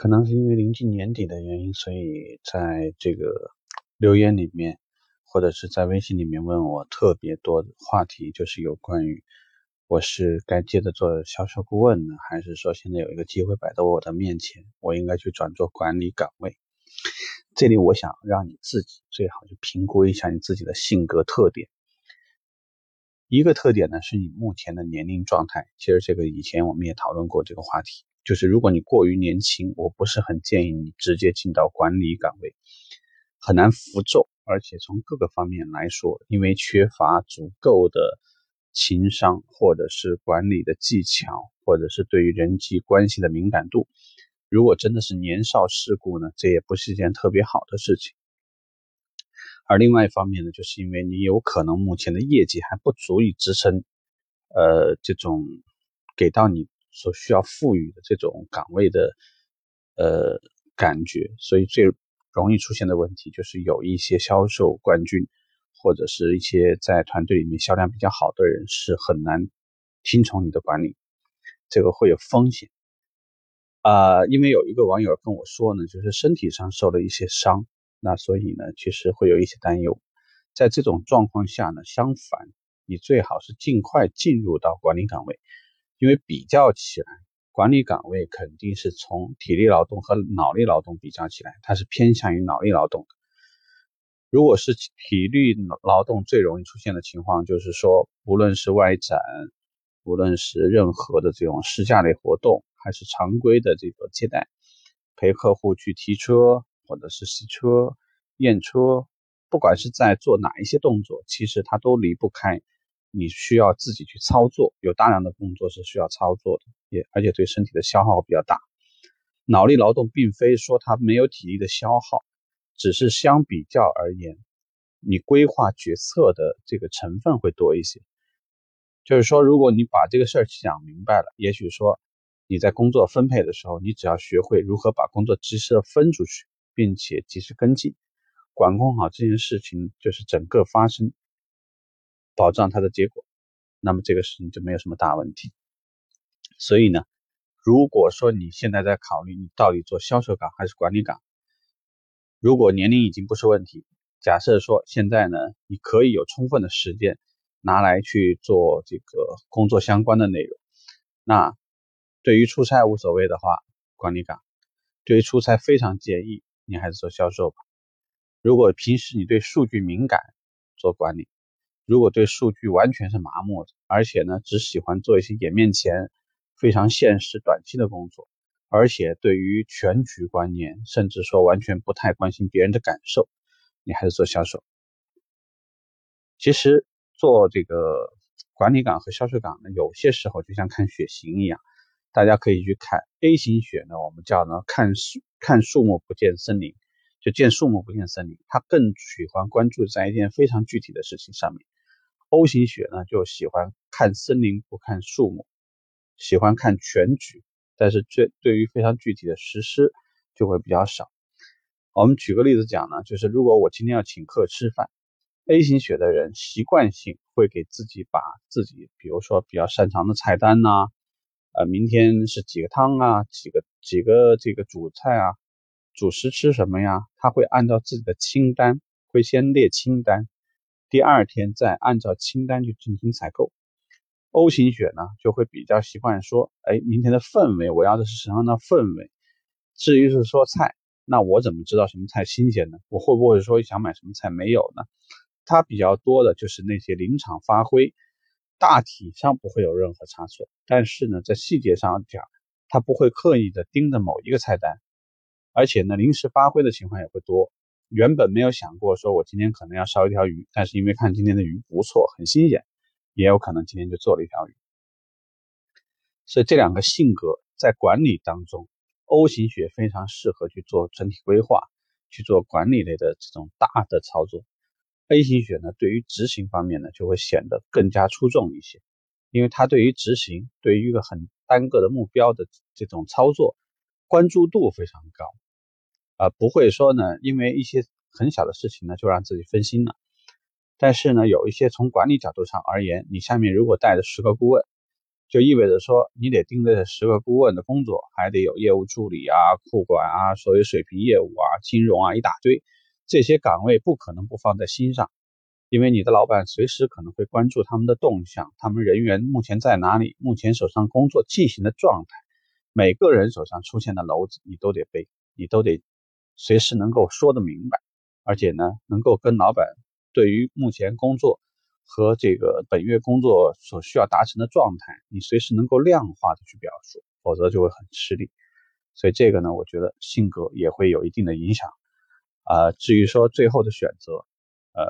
可能是因为临近年底的原因，所以在这个留言里面，或者是在微信里面问我特别多的话题，就是有关于我是该接着做销售顾问呢，还是说现在有一个机会摆在我的面前，我应该去转做管理岗位？这里我想让你自己最好去评估一下你自己的性格特点。一个特点呢，是你目前的年龄状态。其实这个以前我们也讨论过这个话题。就是如果你过于年轻，我不是很建议你直接进到管理岗位，很难服众，而且从各个方面来说，因为缺乏足够的情商，或者是管理的技巧，或者是对于人际关系的敏感度，如果真的是年少世故呢，这也不是一件特别好的事情。而另外一方面呢，就是因为你有可能目前的业绩还不足以支撑，呃，这种给到你。所需要赋予的这种岗位的呃感觉，所以最容易出现的问题就是有一些销售冠军或者是一些在团队里面销量比较好的人是很难听从你的管理，这个会有风险啊。因为有一个网友跟我说呢，就是身体上受了一些伤，那所以呢，其实会有一些担忧。在这种状况下呢，相反，你最好是尽快进入到管理岗位。因为比较起来，管理岗位肯定是从体力劳动和脑力劳动比较起来，它是偏向于脑力劳动的。如果是体力劳动最容易出现的情况，就是说，无论是外展，无论是任何的这种试驾类活动，还是常规的这个接待，陪客户去提车或者是洗车、验车，不管是在做哪一些动作，其实它都离不开。你需要自己去操作，有大量的工作是需要操作的，也而且对身体的消耗比较大。脑力劳动并非说它没有体力的消耗，只是相比较而言，你规划决策的这个成分会多一些。就是说，如果你把这个事儿想明白了，也许说你在工作分配的时候，你只要学会如何把工作及时的分出去，并且及时跟进，管控好这件事情，就是整个发生。保障它的结果，那么这个事情就没有什么大问题。所以呢，如果说你现在在考虑你到底做销售岗还是管理岗，如果年龄已经不是问题，假设说现在呢，你可以有充分的时间拿来去做这个工作相关的内容，那对于出差无所谓的话，管理岗；对于出差非常介意，你还是做销售吧。如果平时你对数据敏感，做管理。如果对数据完全是麻木的，而且呢只喜欢做一些眼面前非常现实、短期的工作，而且对于全局观念，甚至说完全不太关心别人的感受，你还是做销售。其实做这个管理岗和销售岗呢，有些时候就像看血型一样，大家可以去看 A 型血呢，我们叫呢看树看树木不见森林，就见树木不见森林，他更喜欢关注在一件非常具体的事情上面。O 型血呢，就喜欢看森林不看树木，喜欢看全局，但是这对于非常具体的实施就会比较少。我们举个例子讲呢，就是如果我今天要请客吃饭，A 型血的人习惯性会给自己把自己，比如说比较擅长的菜单呐，呃，明天是几个汤啊，几个几个这个主菜啊，主食吃什么呀？他会按照自己的清单，会先列清单。第二天再按照清单去进行采购。O 型血呢，就会比较习惯说，哎，明天的氛围，我要的是什么样的氛围？至于是说菜，那我怎么知道什么菜新鲜呢？我会不会说想买什么菜没有呢？他比较多的就是那些临场发挥，大体上不会有任何差错。但是呢，在细节上讲，他不会刻意的盯着某一个菜单，而且呢，临时发挥的情况也会多。原本没有想过说，我今天可能要烧一条鱼，但是因为看今天的鱼不错，很新鲜，也有可能今天就做了一条鱼。所以这两个性格在管理当中，O 型血非常适合去做整体规划，去做管理类的这种大的操作。A 型血呢，对于执行方面呢，就会显得更加出众一些，因为他对于执行，对于一个很单个的目标的这种操作，关注度非常高。啊，不会说呢，因为一些很小的事情呢，就让自己分心了。但是呢，有一些从管理角度上而言，你下面如果带着十个顾问，就意味着说，你得盯着十个顾问的工作，还得有业务助理啊、库管啊、所有水平业务啊、金融啊一大堆，这些岗位不可能不放在心上，因为你的老板随时可能会关注他们的动向，他们人员目前在哪里，目前手上工作进行的状态，每个人手上出现的篓子你都得背，你都得随时能够说得明白，而且呢，能够跟老板对于目前工作。和这个本月工作所需要达成的状态，你随时能够量化的去表述，否则就会很吃力。所以这个呢，我觉得性格也会有一定的影响。啊，至于说最后的选择，呃，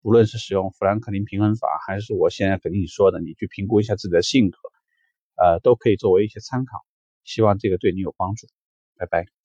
无论是使用富兰克林平衡法，还是我现在跟你说的，你去评估一下自己的性格，呃，都可以作为一些参考。希望这个对你有帮助。拜拜。